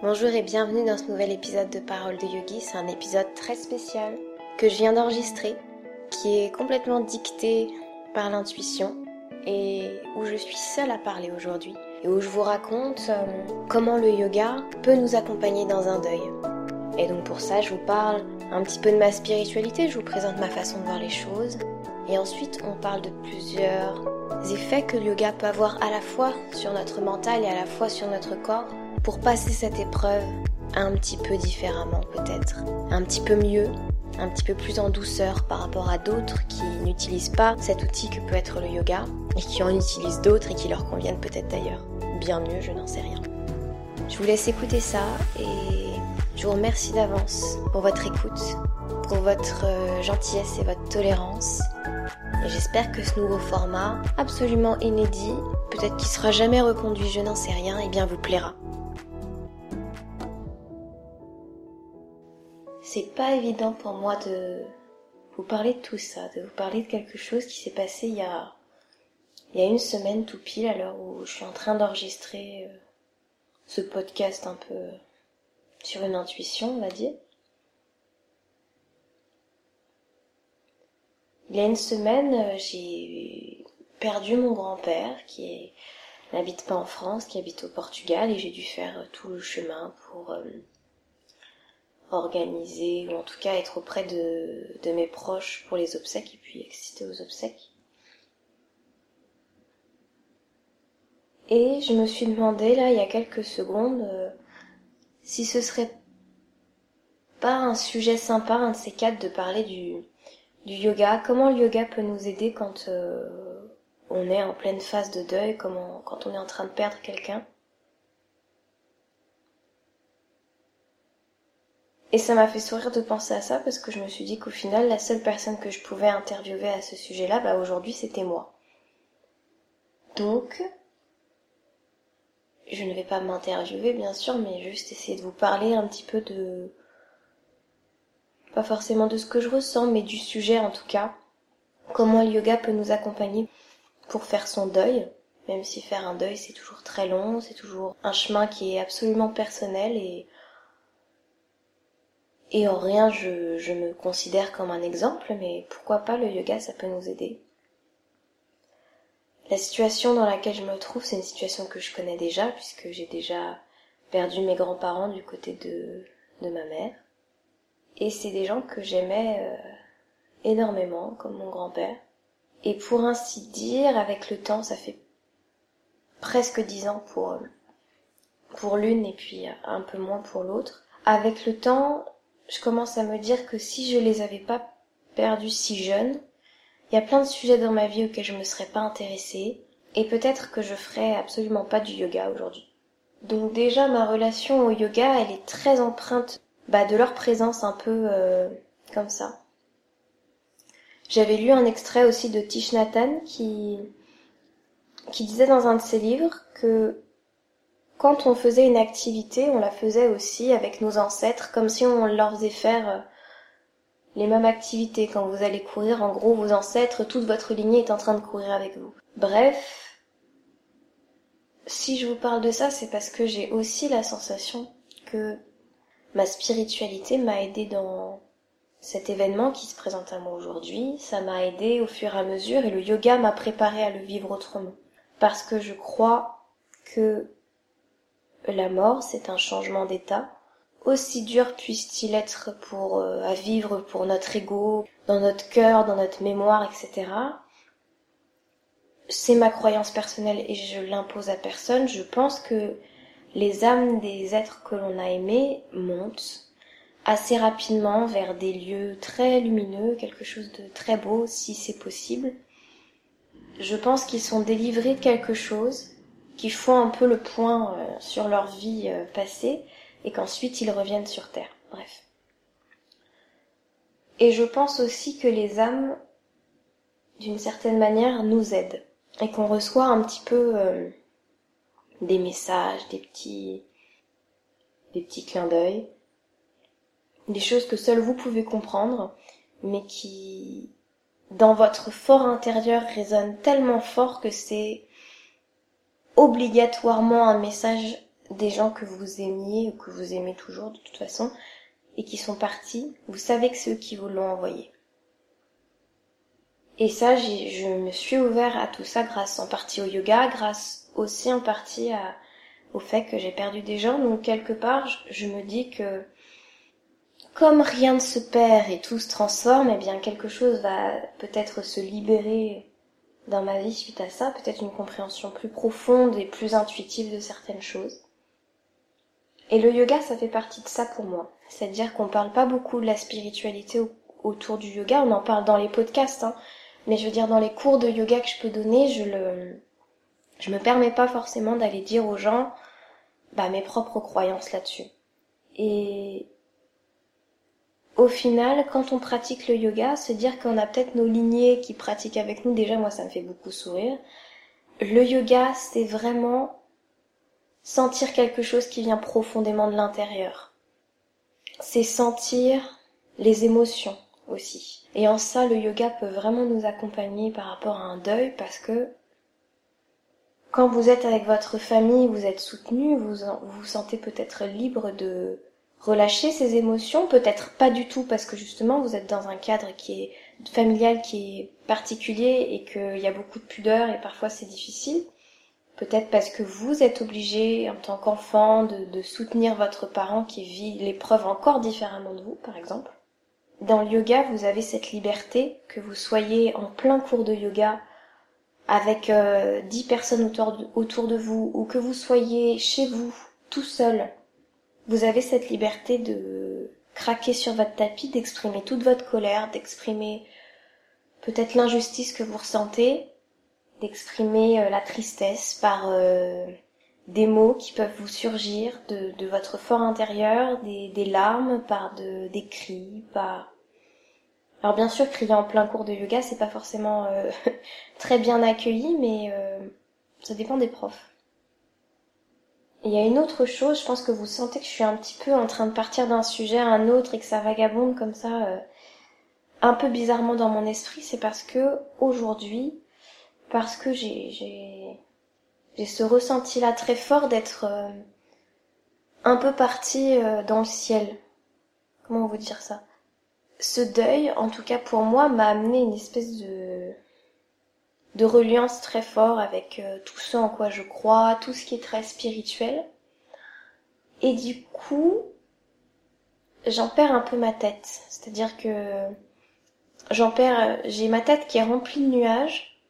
Bonjour et bienvenue dans ce nouvel épisode de Parole de Yogi. C'est un épisode très spécial que je viens d'enregistrer, qui est complètement dicté par l'intuition et où je suis seule à parler aujourd'hui et où je vous raconte euh, comment le yoga peut nous accompagner dans un deuil. Et donc pour ça, je vous parle un petit peu de ma spiritualité, je vous présente ma façon de voir les choses et ensuite on parle de plusieurs effets que le yoga peut avoir à la fois sur notre mental et à la fois sur notre corps pour passer cette épreuve un petit peu différemment peut-être, un petit peu mieux, un petit peu plus en douceur par rapport à d'autres qui n'utilisent pas cet outil que peut être le yoga et qui en utilisent d'autres et qui leur conviennent peut-être d'ailleurs. Bien mieux, je n'en sais rien. Je vous laisse écouter ça et je vous remercie d'avance pour votre écoute, pour votre euh, gentillesse et votre tolérance. Et j'espère que ce nouveau format, absolument inédit, peut-être qu'il sera jamais reconduit, je n'en sais rien, et eh bien vous plaira. C'est pas évident pour moi de vous parler de tout ça, de vous parler de quelque chose qui s'est passé il y a, il y a une semaine tout pile à l'heure où je suis en train d'enregistrer euh, ce podcast un peu sur une intuition, on va dire. Il y a une semaine, euh, j'ai perdu mon grand-père qui n'habite pas en France, qui habite au Portugal et j'ai dû faire tout le chemin pour euh, organiser, ou en tout cas être auprès de, de mes proches pour les obsèques et puis exciter aux obsèques. Et je me suis demandé là il y a quelques secondes euh, si ce serait pas un sujet sympa, un de ces quatre, de parler du, du yoga, comment le yoga peut nous aider quand euh, on est en pleine phase de deuil, comment, quand on est en train de perdre quelqu'un? Et ça m'a fait sourire de penser à ça parce que je me suis dit qu'au final, la seule personne que je pouvais interviewer à ce sujet-là, bah aujourd'hui, c'était moi. Donc, je ne vais pas m'interviewer bien sûr, mais juste essayer de vous parler un petit peu de... Pas forcément de ce que je ressens, mais du sujet en tout cas. Comment le yoga peut nous accompagner pour faire son deuil, même si faire un deuil c'est toujours très long, c'est toujours un chemin qui est absolument personnel et et en rien je, je me considère comme un exemple, mais pourquoi pas le yoga, ça peut nous aider. La situation dans laquelle je me trouve, c'est une situation que je connais déjà, puisque j'ai déjà perdu mes grands-parents du côté de, de ma mère. Et c'est des gens que j'aimais euh, énormément, comme mon grand-père. Et pour ainsi dire, avec le temps, ça fait presque dix ans pour, pour l'une et puis un peu moins pour l'autre. Avec le temps, je commence à me dire que si je les avais pas perdus si jeunes, il y a plein de sujets dans ma vie auxquels je me serais pas intéressée, et peut-être que je ferais absolument pas du yoga aujourd'hui. Donc déjà ma relation au yoga, elle est très empreinte bah, de leur présence un peu euh, comme ça. J'avais lu un extrait aussi de Tish Nathan qui qui disait dans un de ses livres que quand on faisait une activité, on la faisait aussi avec nos ancêtres, comme si on leur faisait faire euh, les mêmes activités. Quand vous allez courir, en gros, vos ancêtres, toute votre lignée est en train de courir avec vous. Bref, si je vous parle de ça, c'est parce que j'ai aussi la sensation que ma spiritualité m'a aidé dans cet événement qui se présente à moi aujourd'hui. Ça m'a aidé au fur et à mesure et le yoga m'a préparé à le vivre autrement. Parce que je crois que la mort, c'est un changement d'état. Aussi dur puisse-t-il être pour euh, à vivre pour notre ego, dans notre cœur, dans notre mémoire, etc. C'est ma croyance personnelle et je l'impose à personne. Je pense que les âmes des êtres que l'on a aimés montent assez rapidement vers des lieux très lumineux, quelque chose de très beau si c'est possible. Je pense qu'ils sont délivrés de quelque chose qui font un peu le point euh, sur leur vie euh, passée et qu'ensuite ils reviennent sur Terre. Bref. Et je pense aussi que les âmes, d'une certaine manière, nous aident et qu'on reçoit un petit peu euh, des messages, des petits, des petits clins d'œil, des choses que seuls vous pouvez comprendre, mais qui, dans votre fort intérieur, résonnent tellement fort que c'est obligatoirement un message des gens que vous aimiez ou que vous aimez toujours de toute façon et qui sont partis, vous savez que c'est qui vous l'ont envoyé. Et ça, je me suis ouvert à tout ça grâce en partie au yoga, grâce aussi en partie au fait que j'ai perdu des gens. Donc quelque part, je, me dis que comme rien ne se perd et tout se transforme, eh bien quelque chose va peut-être se libérer dans ma vie suite à ça, peut-être une compréhension plus profonde et plus intuitive de certaines choses. Et le yoga, ça fait partie de ça pour moi. C'est-à-dire qu'on parle pas beaucoup de la spiritualité autour du yoga, on en parle dans les podcasts, hein, mais je veux dire dans les cours de yoga que je peux donner, je le, je me permets pas forcément d'aller dire aux gens, bah, mes propres croyances là-dessus. Et au final, quand on pratique le yoga, se dire qu'on a peut-être nos lignées qui pratiquent avec nous, déjà moi ça me fait beaucoup sourire. Le yoga, c'est vraiment sentir quelque chose qui vient profondément de l'intérieur. C'est sentir les émotions aussi. Et en ça, le yoga peut vraiment nous accompagner par rapport à un deuil parce que quand vous êtes avec votre famille, vous êtes soutenu, vous vous sentez peut-être libre de relâcher ces émotions, peut-être pas du tout parce que justement vous êtes dans un cadre qui est familial qui est particulier et qu'il y a beaucoup de pudeur et parfois c'est difficile. Peut-être parce que vous êtes obligé en tant qu'enfant de, soutenir votre parent qui vit l'épreuve encore différemment de vous, par exemple. Dans le yoga, vous avez cette liberté, que vous soyez en plein cours de yoga avec euh, dix personnes autour autour de vous ou que vous soyez chez vous tout seul vous avez cette liberté de craquer sur votre tapis, d'exprimer toute votre colère, d'exprimer peut-être l'injustice que vous ressentez, d'exprimer euh, la tristesse par euh, des mots qui peuvent vous surgir de, votre fort intérieur, des, larmes, par de, des cris, par... Alors bien sûr, crier en plein cours de yoga, c'est pas forcément euh, très bien accueilli, mais ça dépend des profs. Il y a une autre chose, je pense que vous sentez que je suis un petit peu en train de partir d'un sujet à un autre et que ça vagabonde comme ça euh, un peu bizarrement dans mon esprit, c'est parce que aujourd'hui, parce que j'ai j'ai j'ai ce ressenti là très fort d'être euh, un peu parti euh, dans le ciel. Comment vous dire ça? Ce deuil, en tout cas pour moi, m'a amené une espèce de de reliance très fort avec euh, tout ce en quoi je crois, tout ce qui est très spirituel. Et du coup, j'en perds un peu ma tête. C'est-à-dire que j'en perds, j'ai ma tête qui est remplie de nuages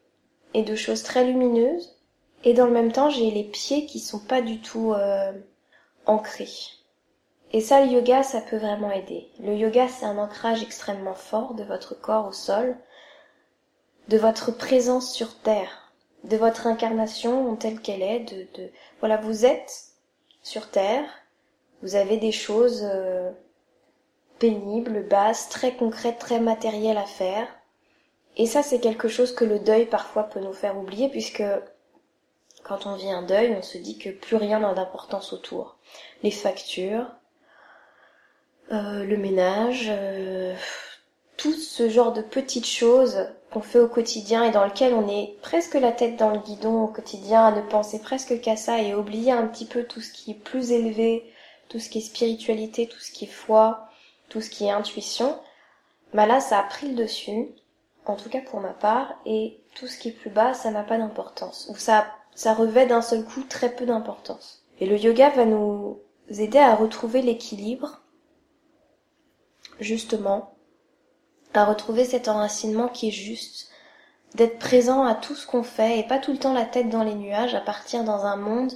et de choses très lumineuses. Et dans le même temps, j'ai les pieds qui sont pas du tout euh, ancrés. Et ça, le yoga, ça peut vraiment aider. Le yoga, c'est un ancrage extrêmement fort de votre corps au sol de votre présence sur Terre, de votre incarnation telle qu'elle est, de, de, voilà, vous êtes sur Terre, vous avez des choses euh, pénibles, basses, très concrètes, très matérielles à faire. Et ça, c'est quelque chose que le deuil parfois peut nous faire oublier, puisque quand on vit un deuil, on se dit que plus rien n'a d'importance autour. Les factures, euh, le ménage, euh, tout ce genre de petites choses qu'on fait au quotidien et dans lequel on est presque la tête dans le guidon au quotidien à ne penser presque qu'à ça et oublier un petit peu tout ce qui est plus élevé, tout ce qui est spiritualité, tout ce qui est foi, tout ce qui est intuition, bah là ça a pris le dessus, en tout cas pour ma part, et tout ce qui est plus bas, ça n'a pas d'importance, ou ça, ça revêt d'un seul coup très peu d'importance. Et le yoga va nous aider à retrouver l'équilibre, justement, à retrouver cet enracinement qui est juste, d'être présent à tout ce qu'on fait et pas tout le temps la tête dans les nuages à partir dans un monde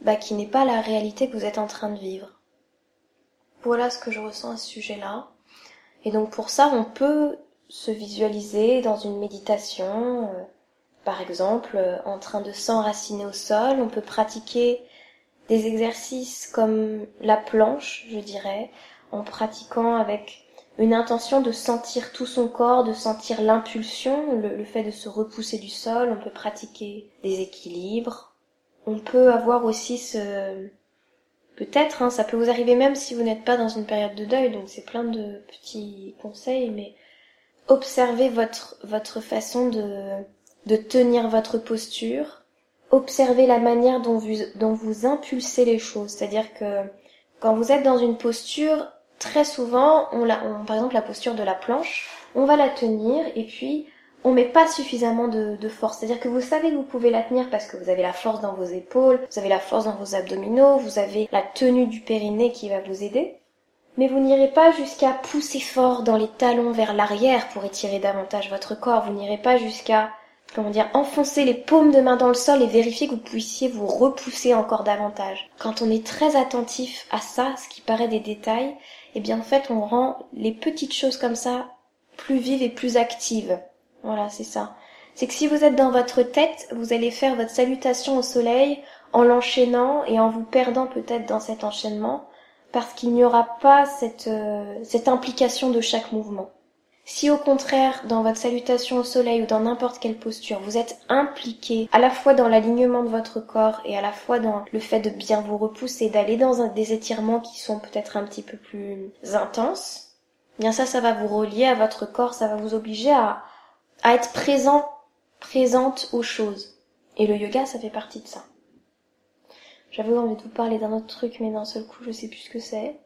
bah, qui n'est pas la réalité que vous êtes en train de vivre. Voilà ce que je ressens à ce sujet-là. Et donc pour ça, on peut se visualiser dans une méditation, euh, par exemple, euh, en train de s'enraciner au sol. On peut pratiquer des exercices comme la planche, je dirais, en pratiquant avec une intention de sentir tout son corps, de sentir l'impulsion, le, fait de se repousser du sol, on peut pratiquer des équilibres, on peut avoir aussi ce... Peut-être, hein, ça peut vous arriver même si vous n'êtes pas dans une période de deuil, donc c'est plein de petits conseils, mais observez votre, votre façon de, de tenir votre posture, observer la manière dont vous, dont vous impulsez les choses. C'est-à-dire que quand vous êtes dans une posture, très souvent, on la, par exemple la posture de la planche, on va la tenir et puis on met pas suffisamment de, de force. C'est-à-dire que vous savez que vous pouvez la tenir parce que vous avez la force dans vos épaules, vous avez la force dans vos abdominaux, vous avez la tenue du périnée qui va vous aider. Mais vous n'irez pas jusqu'à pousser fort dans les talons vers l'arrière pour étirer davantage votre corps. Vous n'irez pas jusqu'à, comment dire, enfoncer les paumes de main dans le sol et vérifier que vous puissiez vous repousser encore davantage. Quand on est très attentif à ça, ce qui paraît des détails, eh bien en fait on rend les petites choses comme ça plus vives et plus actives. Voilà, c'est ça. C'est que si vous êtes dans votre tête, vous allez faire votre salutation au soleil en l'enchaînant et en vous perdant peut-être dans cet enchaînement parce qu'il n'y aura pas cette, euh, cette implication de chaque mouvement. Si au contraire, dans votre salutation au soleil ou dans n'importe quelle posture, vous êtes impliqué à la fois dans l'alignement de votre corps et à la fois dans le fait de bien vous repousser, d'aller dans des étirements qui sont peut-être un petit peu plus intenses, eh bien ça, ça va vous relier à votre corps, ça va vous obliger à, à être présent, présente aux choses. Et le yoga, ça fait partie de ça. J'avais envie de vous parler d'un autre truc, mais d'un seul coup, je sais plus ce que c'est.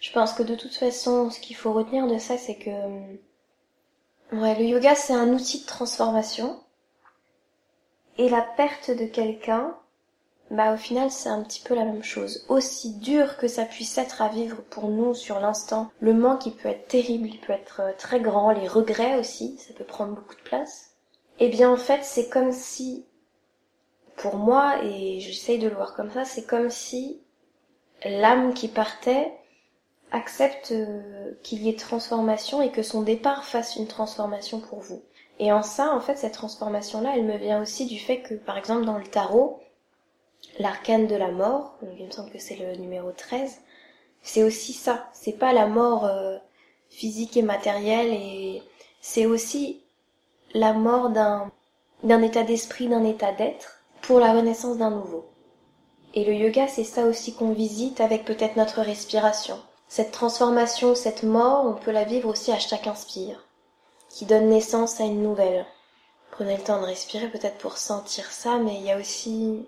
Je pense que de toute façon, ce qu'il faut retenir de ça, c'est que, ouais, le yoga, c'est un outil de transformation. Et la perte de quelqu'un, bah, au final, c'est un petit peu la même chose. Aussi dur que ça puisse être à vivre pour nous sur l'instant, le manque, il peut être terrible, il peut être euh, très grand, les regrets aussi, ça peut prendre beaucoup de place. Eh bien, en fait, c'est comme si pour moi, et j'essaye de le voir comme ça, c'est comme si l'âme qui partait accepte euh, qu'il y ait transformation et que son départ fasse une transformation pour vous. Et en ça, en fait, cette transformation-là, elle me vient aussi du fait que, par exemple, dans le tarot, l'arcane de la mort, il me semble que c'est le numéro 13, c'est aussi ça. C'est pas la mort euh, physique et matérielle et c'est aussi la mort d'un, d'un état d'esprit, d'un état d'être pour la renaissance d'un nouveau. Et le yoga, c'est ça aussi qu'on visite avec peut-être notre respiration. Cette transformation, cette mort, on peut la vivre aussi à chaque inspire, qui donne naissance à une nouvelle. Prenez le temps de respirer peut-être pour sentir ça, mais il y a aussi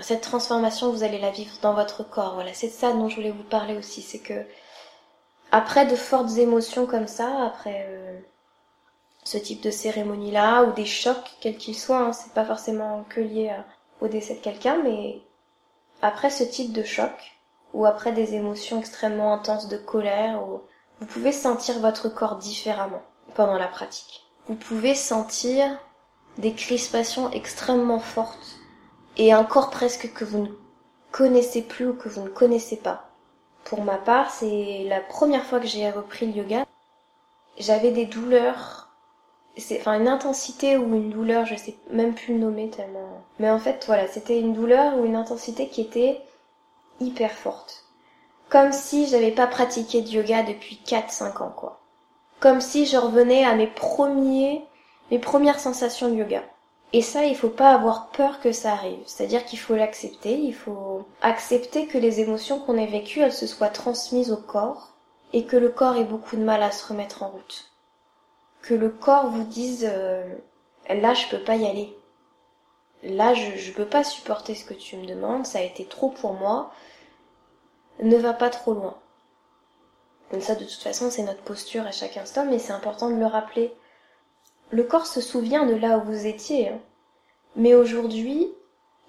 cette transformation, vous allez la vivre dans votre corps. Voilà, c'est ça dont je voulais vous parler aussi, c'est que après de fortes émotions comme ça, après euh, ce type de cérémonie-là ou des chocs, quels qu'ils soient. Hein. C'est pas forcément que lié au décès de quelqu'un, mais après ce type de choc ou après des émotions extrêmement intenses de colère, vous pouvez sentir votre corps différemment pendant la pratique. Vous pouvez sentir des crispations extrêmement fortes et un corps presque que vous ne connaissez plus ou que vous ne connaissez pas. Pour ma part, c'est la première fois que j'ai repris le yoga. J'avais des douleurs c'est enfin une intensité ou une douleur, je sais même plus le nommer tellement. Mais en fait, voilà, c'était une douleur ou une intensité qui était hyper forte. Comme si j'avais pas pratiqué de yoga depuis 4-5 ans, quoi. Comme si je revenais à mes premiers, mes premières sensations de yoga. Et ça, il faut pas avoir peur que ça arrive. C'est-à-dire qu'il faut l'accepter, il faut accepter que les émotions qu'on a vécues, elles se soient transmises au corps et que le corps ait beaucoup de mal à se remettre en route que le corps vous dise euh, là je peux pas y aller. Là je, je peux pas supporter ce que tu me demandes, ça a été trop pour moi. Ne va pas trop loin. Donc ça de toute façon c'est notre posture à chaque instant, mais c'est important de le rappeler. Le corps se souvient de là où vous étiez. Hein. Mais aujourd'hui,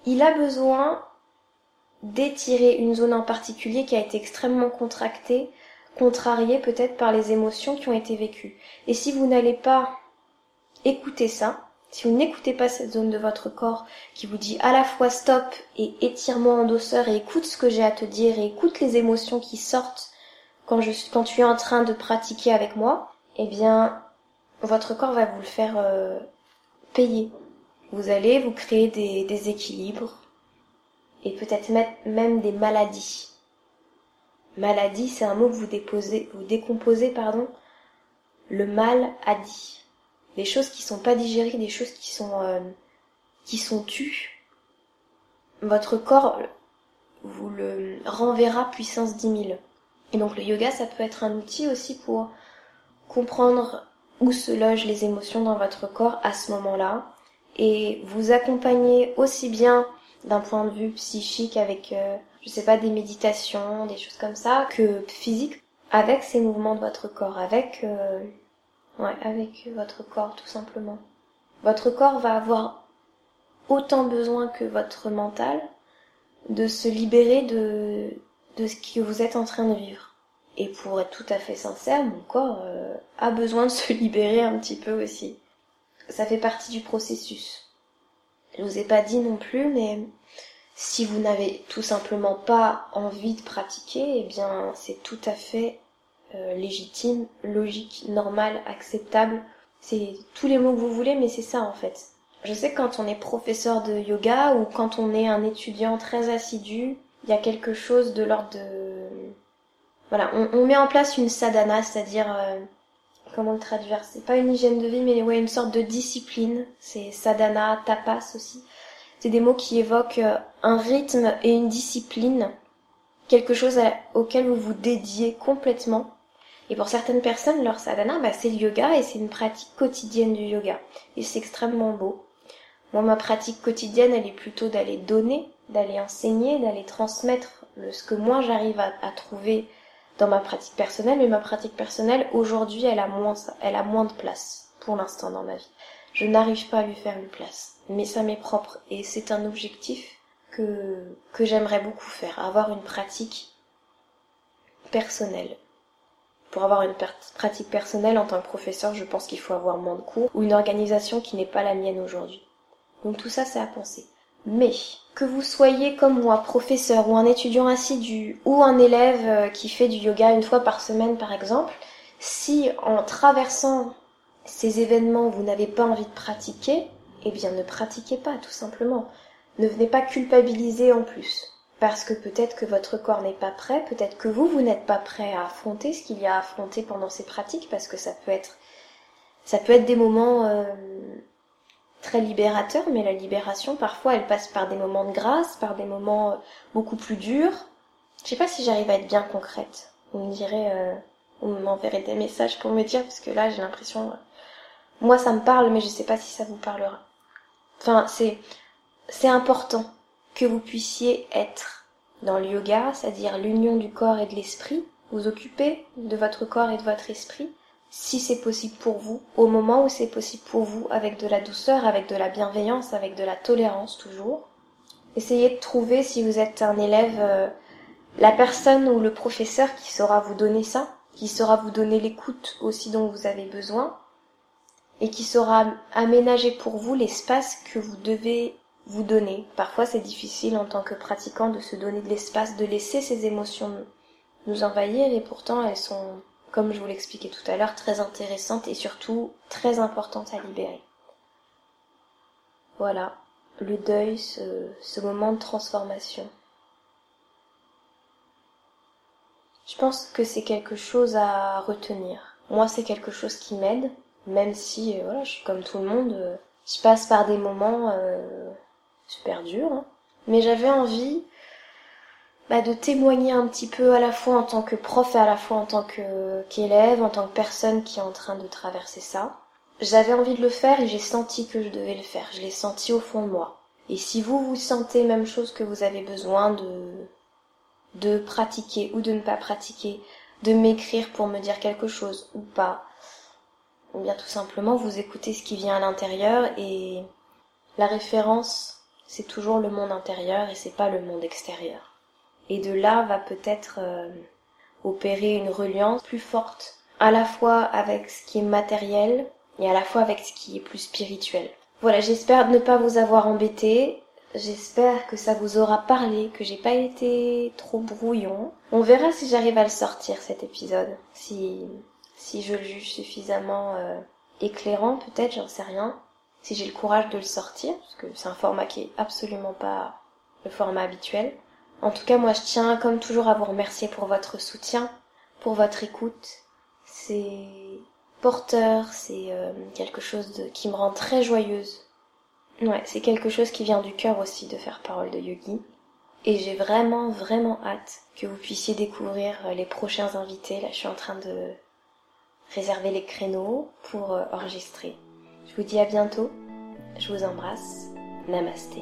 il a besoin d'étirer une zone en particulier qui a été extrêmement contractée contrarié peut-être par les émotions qui ont été vécues. Et si vous n'allez pas écouter ça, si vous n'écoutez pas cette zone de votre corps qui vous dit à la fois stop et étire-moi en douceur et écoute ce que j'ai à te dire et écoute les émotions qui sortent quand je quand tu es en train de pratiquer avec moi, eh bien votre corps va vous le faire euh, payer. Vous allez vous créer des déséquilibres et peut-être même des maladies. Maladie, c'est un mot que vous déposez, vous décomposez, pardon. Le mal a dit. Des choses qui sont pas digérées, des choses qui sont, euh, qui sont tues. Votre corps vous le renverra puissance 10 000. Et donc le yoga, ça peut être un outil aussi pour comprendre où se logent les émotions dans votre corps à ce moment-là et vous accompagner aussi bien d'un point de vue psychique avec, euh, je sais pas, des méditations, des choses comme ça, que physique, avec ces mouvements de votre corps, avec, euh, ouais, avec votre corps tout simplement. Votre corps va avoir autant besoin que votre mental de se libérer de, de ce que vous êtes en train de vivre. Et pour être tout à fait sincère, mon corps euh, a besoin de se libérer un petit peu aussi. Ça fait partie du processus. Je vous ai pas dit non plus, mais si vous n'avez tout simplement pas envie de pratiquer, eh bien c'est tout à fait légitime, logique, normal, acceptable. C'est tous les mots que vous voulez, mais c'est ça en fait. Je sais que quand on est professeur de yoga ou quand on est un étudiant très assidu, il y a quelque chose de l'ordre de... Voilà, on, met en place une sadhana, c'est-à-dire... Euh, comment le traduire? C'est pas une hygiène de vie, mais ouais, une sorte de discipline. C'est sadhana, tapas aussi. C'est des mots qui évoquent euh, un rythme et une discipline, quelque chose auquel vous vous dédiez complètement. Et pour certaines personnes, leur sadhana, bah, c'est le yoga et c'est une pratique quotidienne du yoga. Et c'est extrêmement beau. Moi, ma pratique quotidienne, elle est plutôt d'aller donner, d'aller enseigner, d'aller transmettre ce que moi j'arrive à, trouver dans ma pratique personnelle. Mais ma pratique personnelle, aujourd'hui, elle a moins, elle a moins de place pour l'instant dans ma vie. Je n'arrive pas à lui faire une place. Mais ça m'est propre et c'est un objectif que, que j'aimerais beaucoup faire. Avoir une pratique personnelle. Pour avoir une pratique personnelle en tant que professeur, je pense qu'il faut avoir moins de cours ou une organisation qui n'est pas la mienne aujourd'hui. Donc tout ça, c'est à penser. Mais que vous soyez comme moi, professeur ou un étudiant assidu ou un élève euh, qui fait du yoga une fois par semaine par exemple, si en traversant ces événements vous n'avez pas envie de pratiquer, eh bien ne pratiquez pas tout simplement. Ne venez pas culpabiliser en plus. Parce que peut-être que votre corps n'est pas prêt, peut-être que vous, vous n'êtes pas prêt à affronter ce qu'il y a à affronter pendant ces pratiques, parce que ça peut être, ça peut être des moments euh, très libérateur, mais la libération, parfois, elle passe par des moments de grâce, par des moments euh, beaucoup plus durs. Je sais pas si j'arrive à être bien concrète. On me dirait, euh, on m'enverrait des messages pour me dire, parce que là, j'ai l'impression, moi, ça me parle, mais je sais pas si ça vous parlera. Enfin, c'est, c'est important que vous puissiez être dans le yoga, c'est-à-dire l'union du corps et de l'esprit, vous occuper de votre corps et de votre esprit, si c'est possible pour vous, au moment où c'est possible pour vous, avec de la douceur, avec de la bienveillance, avec de la tolérance toujours. Essayez de trouver, si vous êtes un élève, euh, la personne ou le professeur qui saura vous donner ça, qui saura vous donner l'écoute aussi dont vous avez besoin, et qui saura aménager pour vous l'espace que vous devez vous donner. Parfois c'est difficile en tant que pratiquant de se donner de l'espace, de laisser ses émotions nous envahir, et pourtant elles sont comme je vous l'expliquais tout à l'heure, très intéressante et surtout très importante à libérer. Voilà, le deuil, ce, moment de transformation. Je pense que c'est quelque chose à retenir. Moi, c'est quelque chose qui m'aide, même si, euh, voilà, je suis comme tout le monde, euh, je passe par des moments euh, super durs. Hein. Mais j'avais envie bah, de témoigner un petit peu à la fois en tant que prof et à la fois en tant qu'élève, en tant que personne qui est en train de traverser ça. J'avais envie de le faire et j'ai senti que je devais le faire. Je l'ai senti au fond de moi. Et si vous vous sentez même chose que vous avez besoin de de pratiquer ou de ne pas pratiquer, de m'écrire pour me dire quelque chose ou pas, ou bien tout simplement vous écoutez ce qui vient à l'intérieur et la référence c'est toujours le monde intérieur et c'est pas le monde extérieur. Et de là va peut-être euh, opérer une reliance plus forte, à la fois avec ce qui est matériel et à la fois avec ce qui est plus spirituel. Voilà, j'espère ne pas vous avoir embêté. J'espère que ça vous aura parlé, que j'ai pas été trop brouillon. On verra si j'arrive à le sortir cet épisode, si si je le juge suffisamment euh, éclairant, peut-être, j'en sais rien. Si j'ai le courage de le sortir, parce que c'est un format qui est absolument pas le format habituel. En tout cas, moi, je tiens comme toujours à vous remercier pour votre soutien, pour votre écoute. C'est porteur, c'est euh, quelque chose qui me rend très joyeuse. Ouais, c'est quelque chose qui vient du cœur aussi de faire parole de yogi. Et j'ai vraiment, vraiment hâte que vous puissiez découvrir euh, les prochains invités. Là, je suis en train de réserver les créneaux pour euh, enregistrer. Je vous dis à bientôt. Je vous embrasse. Namasté.